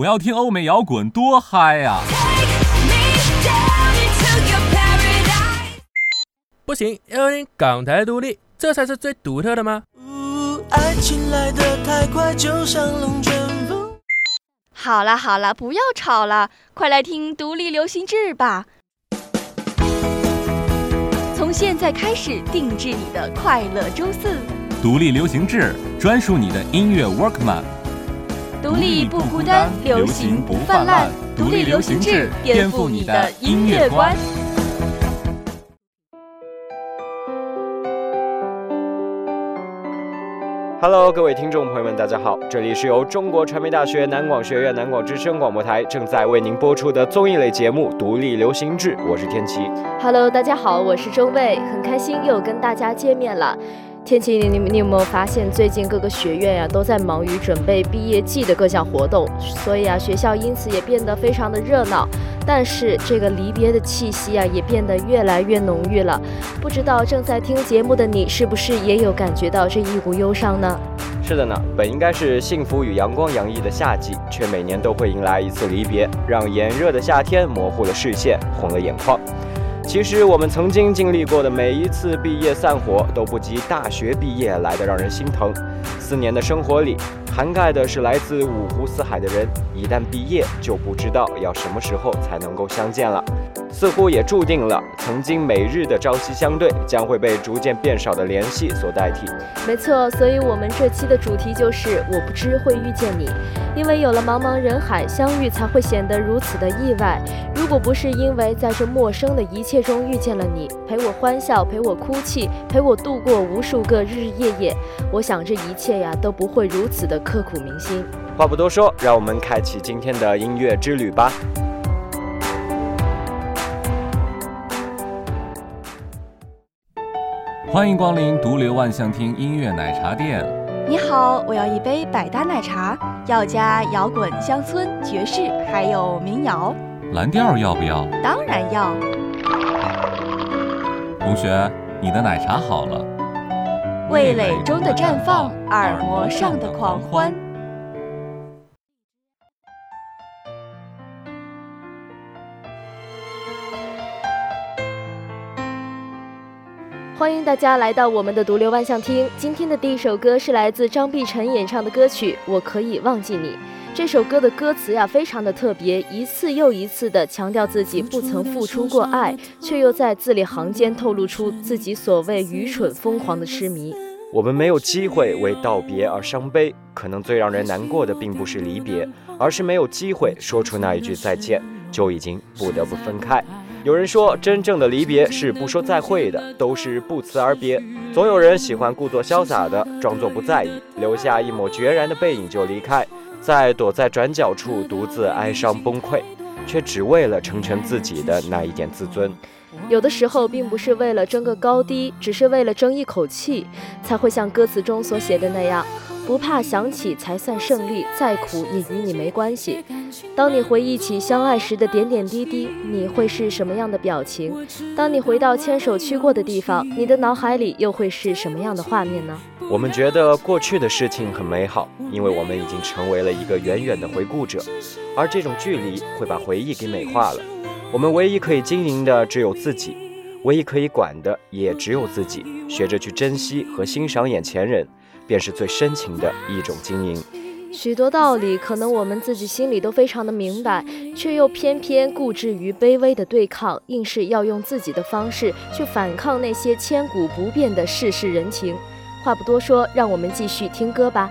我要听欧美摇滚，多嗨呀！不行，要听港台独立，这才是最独特的吗？爱情来得太快，就像龙卷风。好了好了，不要吵了，快来听独立流行志吧。从现在开始，定制你的快乐周四。独立流行志，专属你的音乐 Workman。独立不孤单，流行不泛滥。独立流行志，颠覆你的音乐观。Hello，各位听众朋友们，大家好，这里是由中国传媒大学南广学院南广之声广播台正在为您播出的综艺类节目《独立流行志》，我是天琪。Hello，大家好，我是周卫，很开心又跟大家见面了。天琪，你你你有没有发现，最近各个学院呀都在忙于准备毕业季的各项活动，所以啊，学校因此也变得非常的热闹。但是这个离别的气息啊，也变得越来越浓郁了。不知道正在听节目的你，是不是也有感觉到这一股忧伤呢？是的呢，本应该是幸福与阳光洋溢的夏季，却每年都会迎来一次离别，让炎热的夏天模糊了视线，红了眼眶。其实我们曾经经历过的每一次毕业散伙，都不及大学毕业来的让人心疼。四年的生活里，涵盖的是来自五湖四海的人，一旦毕业，就不知道要什么时候才能够相见了。似乎也注定了，曾经每日的朝夕相对，将会被逐渐变少的联系所代替。没错，所以我们这期的主题就是“我不知会遇见你”，因为有了茫茫人海，相遇才会显得如此的意外。如果不是因为在这陌生的一切中遇见了你，陪我欢笑，陪我哭泣，陪我度过无数个日日夜夜，我想这一切呀都不会如此的刻骨铭心。话不多说，让我们开启今天的音乐之旅吧。欢迎光临独流万象厅音乐奶茶店。你好，我要一杯百搭奶茶，要加摇滚、乡村、爵士，还有民谣。蓝调要不要？当然要。同学，你的奶茶好了。味蕾中的绽放，耳膜上的狂欢。欢迎大家来到我们的独流万象厅。今天的第一首歌是来自张碧晨演唱的歌曲《我可以忘记你》。这首歌的歌词呀，非常的特别，一次又一次的强调自己不曾付出过爱，却又在字里行间透露出自己所谓愚蠢疯狂的痴迷。我们没有机会为道别而伤悲，可能最让人难过的并不是离别，而是没有机会说出那一句再见，就已经不得不分开。有人说，真正的离别是不说再会的，都是不辞而别。总有人喜欢故作潇洒的装作不在意，留下一抹决然的背影就离开，再躲在转角处独自哀伤崩溃，却只为了成全自己的那一点自尊。有的时候，并不是为了争个高低，只是为了争一口气，才会像歌词中所写的那样。不怕想起才算胜利，再苦也与你没关系。当你回忆起相爱时的点点滴滴，你会是什么样的表情？当你回到牵手去过的地方，你的脑海里又会是什么样的画面呢？我们觉得过去的事情很美好，因为我们已经成为了一个远远的回顾者，而这种距离会把回忆给美化了。我们唯一可以经营的只有自己，唯一可以管的也只有自己。学着去珍惜和欣赏眼前人。便是最深情的一种经营。许多道理，可能我们自己心里都非常的明白，却又偏偏固执于卑微的对抗，硬是要用自己的方式去反抗那些千古不变的世事人情。话不多说，让我们继续听歌吧。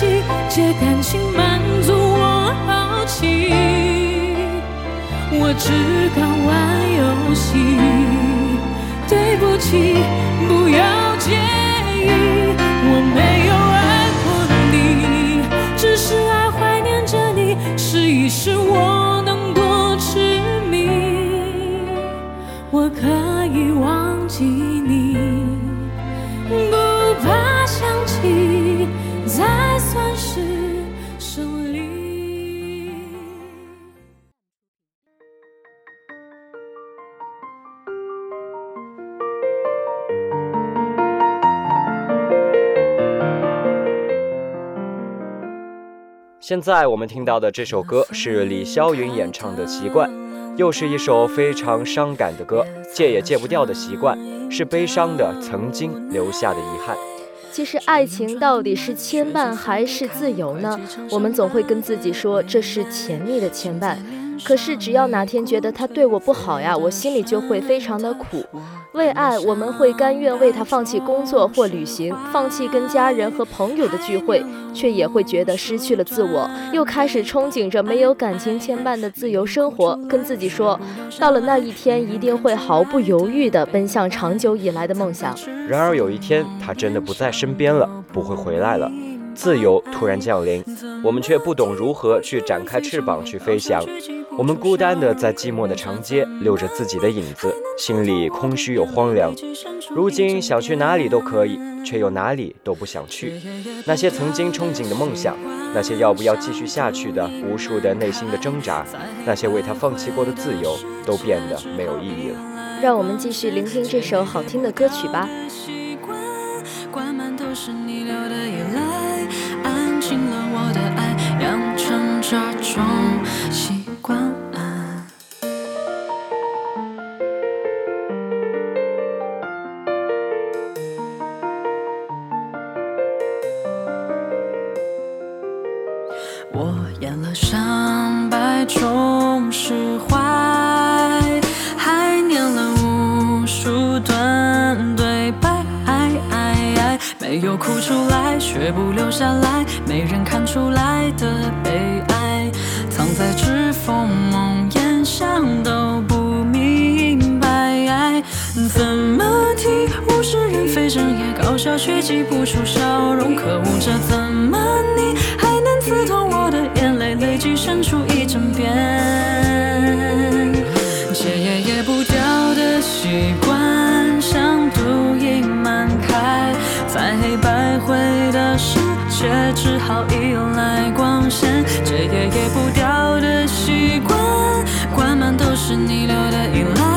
己借感情满足我好奇，我只敢玩游戏。对不起，不要介意，我没有现在我们听到的这首歌是李霄云演唱的《习惯》，又是一首非常伤感的歌。戒也戒不掉的习惯，是悲伤的曾经留下的遗憾。其实爱情到底是牵绊还是自由呢？我们总会跟自己说这是甜蜜的牵绊，可是只要哪天觉得他对我不好呀，我心里就会非常的苦。为爱，我们会甘愿为他放弃工作或旅行，放弃跟家人和朋友的聚会，却也会觉得失去了自我，又开始憧憬着没有感情牵绊的自由生活，跟自己说，到了那一天，一定会毫不犹豫地奔向长久以来的梦想。然而有一天，他真的不在身边了，不会回来了。自由突然降临，我们却不懂如何去展开翅膀去飞翔。我们孤单的在寂寞的长街溜着自己的影子，心里空虚又荒凉。如今想去哪里都可以，却又哪里都不想去。那些曾经憧憬的梦想，那些要不要继续下去的无数的内心的挣扎，那些为他放弃过的自由，都变得没有意义了。让我们继续聆听这首好听的歌曲吧。却不留下来，没人看出来的悲哀，藏在指缝梦魇，想都不明白，怎么提？物是人非，整夜搞笑却挤不出笑容，可恶，这怎么你还能刺痛我的眼泪，累积生出一整片，戒也戒不掉的习却，只好依赖光线，这夜夜不掉的习惯，灌满都是你留的依赖，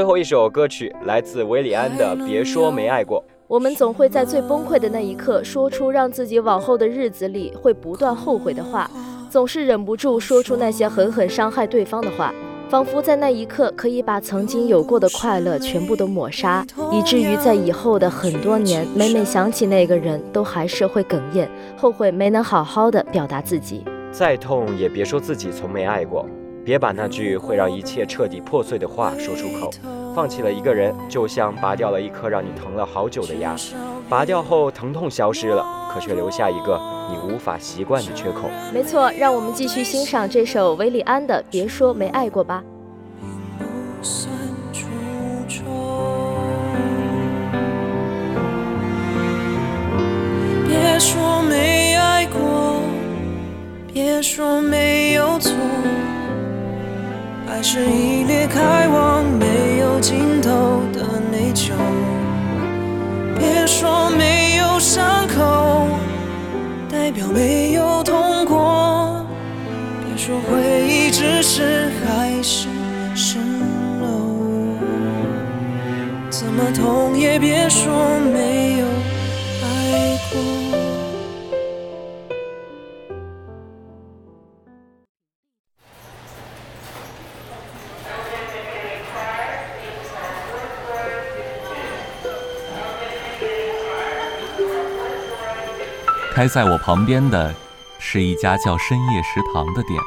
最后一首歌曲来自韦礼安的《别说没爱过》。我们总会在最崩溃的那一刻，说出让自己往后的日子里会不断后悔的话，总是忍不住说出那些狠狠伤害对方的话，仿佛在那一刻可以把曾经有过的快乐全部都抹杀，以至于在以后的很多年，每每想起那个人，都还是会哽咽，后悔没能好好的表达自己。再痛也别说自己从没爱过，别把那句会让一切彻底破碎的话说出口。放弃了一个人，就像拔掉了一颗让你疼了好久的牙，拔掉后疼痛消失了，可却留下一个你无法习惯的缺口。没错，让我们继续欣赏这首韦礼安的《别说没爱过》吧。不算出丑。别说没爱过，别说没有错，爱是一列开往没有尽头的内疚。别说没有伤口，代表没有痛过。别说回忆只是海市蜃楼，怎么痛也别说没有爱过。开在我旁边的是一家叫深夜食堂的店。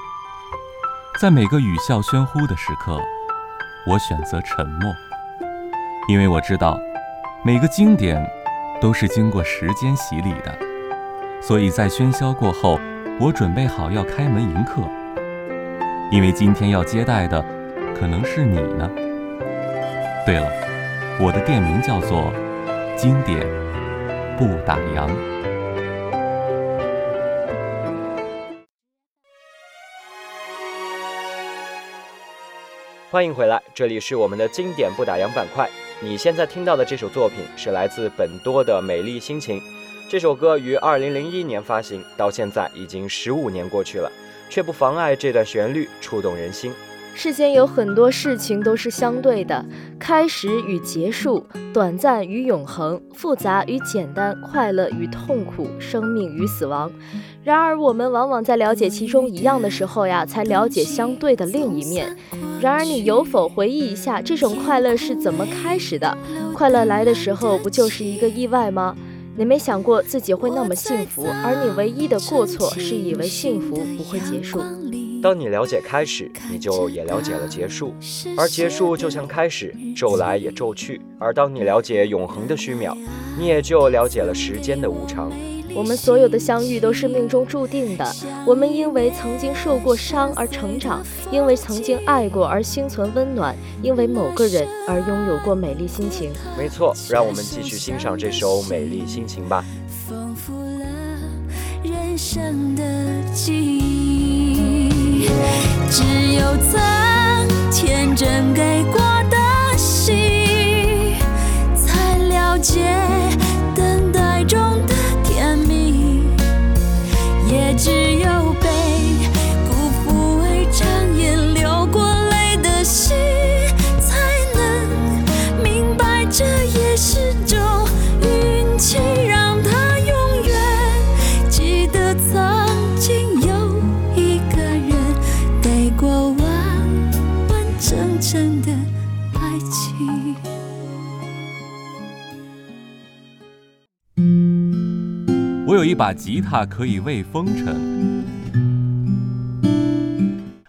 在每个语笑喧呼的时刻，我选择沉默，因为我知道，每个经典都是经过时间洗礼的。所以在喧嚣过后，我准备好要开门迎客，因为今天要接待的可能是你呢。对了，我的店名叫做“经典不打烊”。欢迎回来，这里是我们的经典不打烊板块。你现在听到的这首作品是来自本多的《美丽心情》。这首歌于二零零一年发行，到现在已经十五年过去了，却不妨碍这段旋律触动人心。世间有很多事情都是相对的，开始与结束，短暂与永恒，复杂与简单，快乐与痛苦，生命与死亡。然而，我们往往在了解其中一样的时候呀，才了解相对的另一面。然而，你有否回忆一下，这种快乐是怎么开始的？快乐来的时候，不就是一个意外吗？你没想过自己会那么幸福，而你唯一的过错是以为幸福不会结束。当你了解开始，你就也了解了结束，而结束就像开始，骤来也骤去。而当你了解永恒的虚渺，你也就了解了时间的无常。我们所有的相遇都是命中注定的。我们因为曾经受过伤而成长，因为曾经爱过而心存温暖，因为某个人而拥有过美丽心情。没错，让我们继续欣赏这首《美丽心情》吧。丰富了人生的记忆。只有曾天真给过一把吉他可以喂风尘，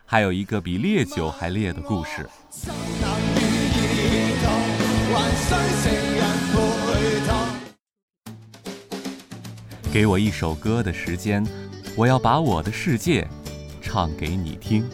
还有一个比烈酒还烈的故事。给我一首歌的时间，我要把我的世界唱给你听。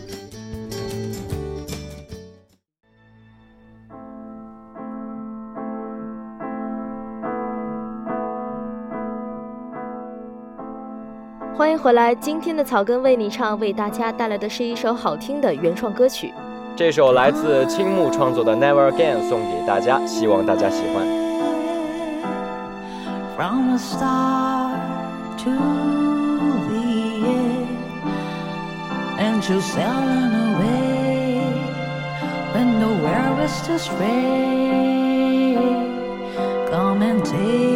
回来，今天的草根为你唱，为大家带来的是一首好听的原创歌曲。这首来自青木创作的《Never Again》送给大家，希望大家喜欢。From the start to the end, and you're sailing away when nowhere is to stray. Come and take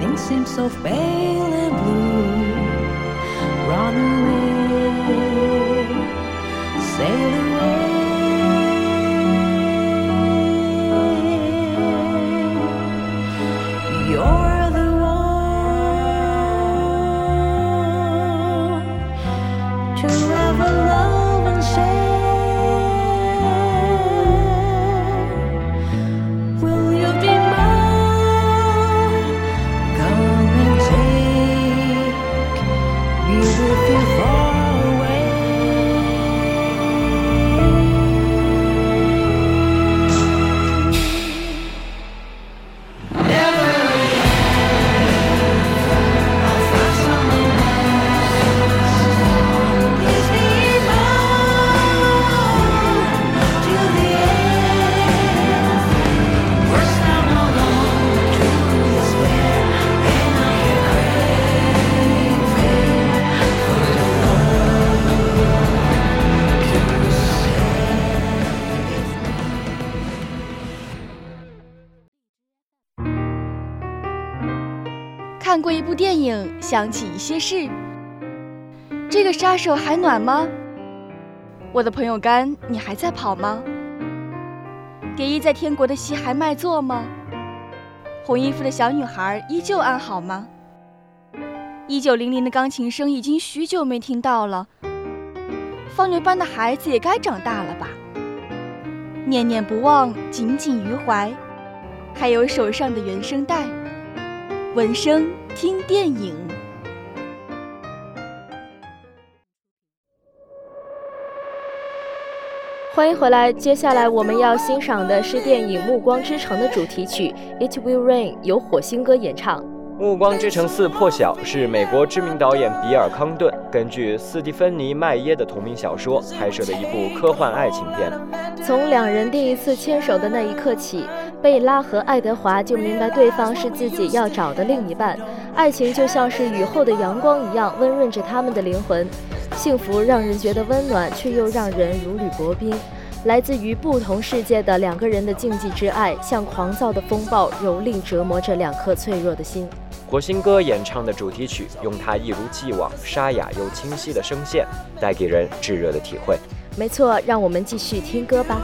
everything seems so pale and blue. Run away, sail away. You're the one to ever love and share. 看过一部电影，想起一些事。这个杀手还暖吗？我的朋友干，你还在跑吗？蝶衣在天国的戏还卖座吗？红衣服的小女孩依旧安好吗？一九零零的钢琴声已经许久没听到了。放牛班的孩子也该长大了吧？念念不忘，紧紧于怀。还有手上的原声带，闻声听电影。欢迎回来，接下来我们要欣赏的是电影《暮光之城》的主题曲《It Will Rain》，由火星哥演唱。《暮光之城四破晓》是美国知名导演比尔·康顿根据斯蒂芬妮·麦耶的同名小说拍摄的一部科幻爱情片。从两人第一次牵手的那一刻起，贝拉和爱德华就明白对方是自己要找的另一半。爱情就像是雨后的阳光一样，温润着他们的灵魂。幸福让人觉得温暖，却又让人如履薄冰。来自于不同世界的两个人的禁忌之爱，像狂躁的风暴，蹂躏折磨着两颗脆弱的心。火星哥演唱的主题曲，用他一如既往沙哑又清晰的声线，带给人炙热的体会。没错，让我们继续听歌吧。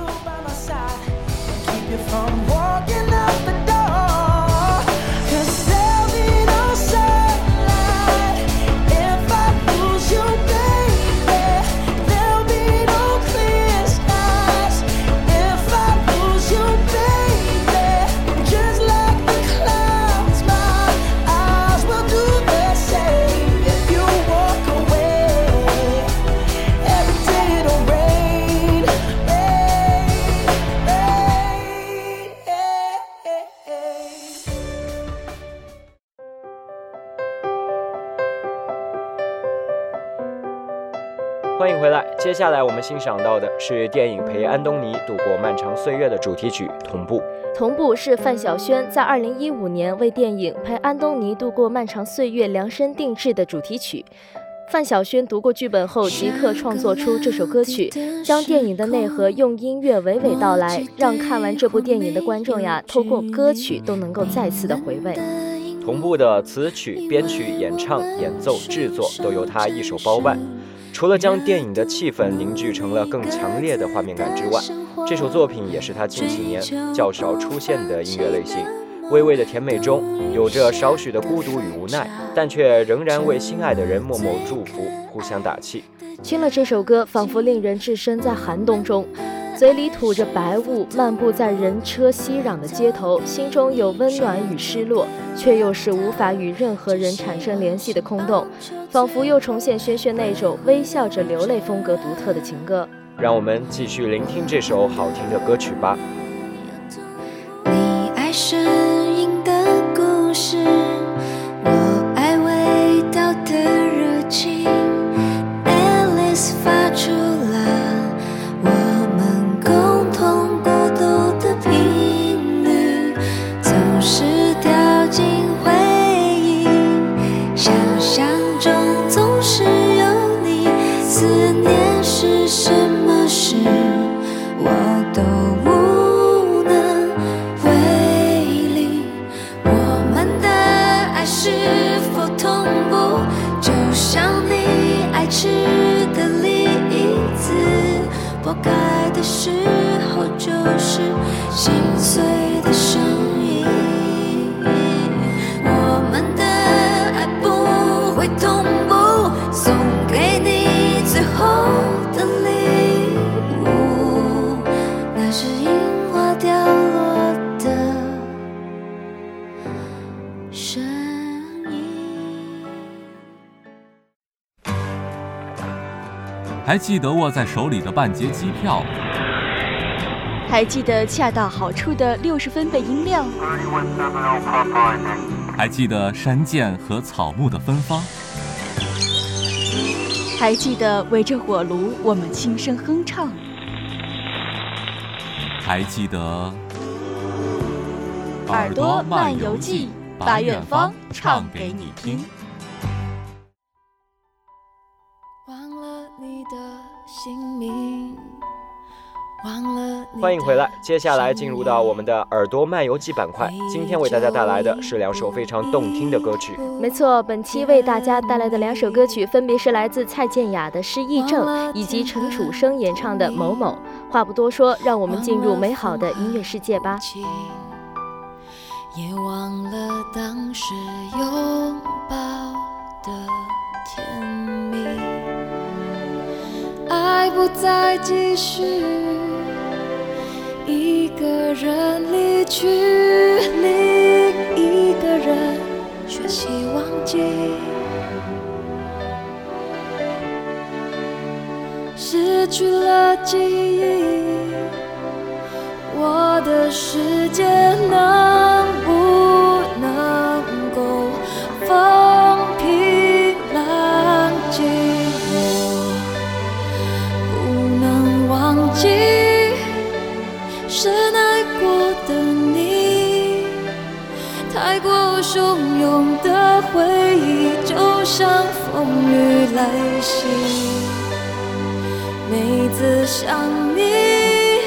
欢迎回来。接下来我们欣赏到的是电影《陪安东尼度过漫长岁月》的主题曲《同步》。同步是范晓萱在2015年为电影《陪安东尼度过漫长岁月》量身定制的主题曲。范晓萱读过剧本后，即刻创作出这首歌曲，将电影的内核用音乐娓娓道来，让看完这部电影的观众呀，透过歌曲都能够再次的回味。同步的词曲、编曲、演唱、演奏、制作都由他一手包办。除了将电影的气氛凝聚成了更强烈的画面感之外，这首作品也是他近几年较少出现的音乐类型。微微的甜美中有着少许的孤独与无奈，但却仍然为心爱的人默默祝福，互相打气。听了这首歌，仿佛令人置身在寒冬中。嘴里吐着白雾，漫步在人车熙攘的街头，心中有温暖与失落，却又是无法与任何人产生联系的空洞，仿佛又重现轩轩那种微笑着流泪风格独特的情歌。让我们继续聆听这首好听的歌曲吧。什么事，我还记得握在手里的半截机票，还记得恰到好处的六十分贝音量，还记得山涧和草木的芬芳，还记得围着火炉我们轻声哼唱，还记得耳朵漫游记，把远方唱给你听。欢迎回来，接下来进入到我们的耳朵漫游记板块。今天为大家带来的是两首非常动听的歌曲。没错，本期为大家带来的两首歌曲分别是来自蔡健雅的《失忆症》，以及陈楚生演唱的《某某》。话不多说，让我们进入美好的音乐世界吧。也忘了当时拥抱的甜蜜，爱不再继续。一个人离去，另一个人学习忘记，失去了记忆，我的世界能想你，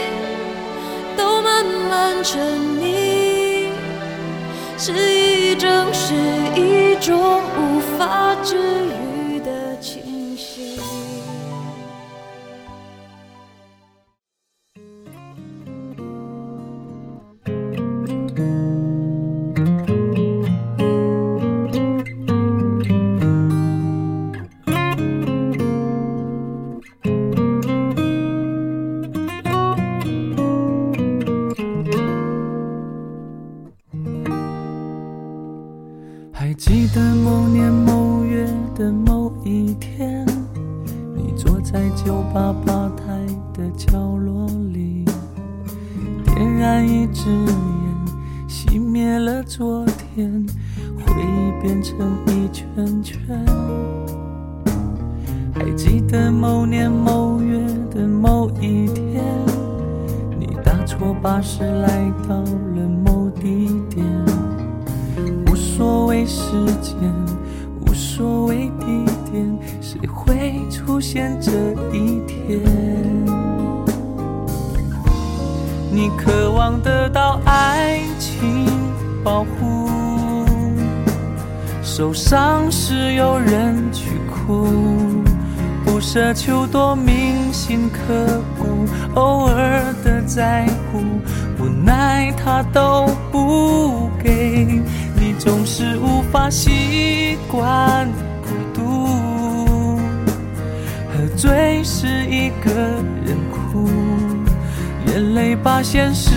都慢慢沉溺，是一种是一种无法治间，无所谓地点，谁会出现这一天？你渴望得到爱情保护，受伤时有人去哭，不奢求多铭心刻骨，偶尔的在乎，无奈他都不给。你总是无法习惯孤独，喝醉时一个人哭，眼泪把现实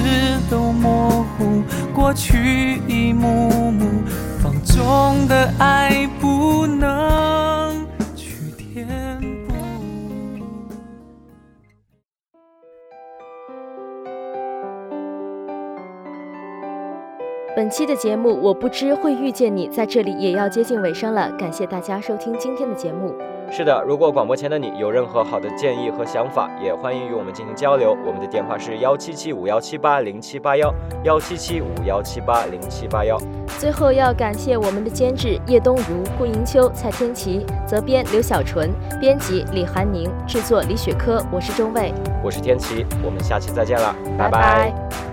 都模糊，过去一幕幕，放纵的爱本期的节目，我不知会遇见你，在这里也要接近尾声了。感谢大家收听今天的节目。是的，如果广播前的你有任何好的建议和想法，也欢迎与我们进行交流。我们的电话是幺七七五幺七八零七八幺幺七七五幺七八零七八幺。最后要感谢我们的监制叶东如、顾迎秋、蔡天琪，责编刘小纯，编辑李寒宁，制作李雪珂。我是钟卫，我是天琪，我们下期再见了，拜拜拜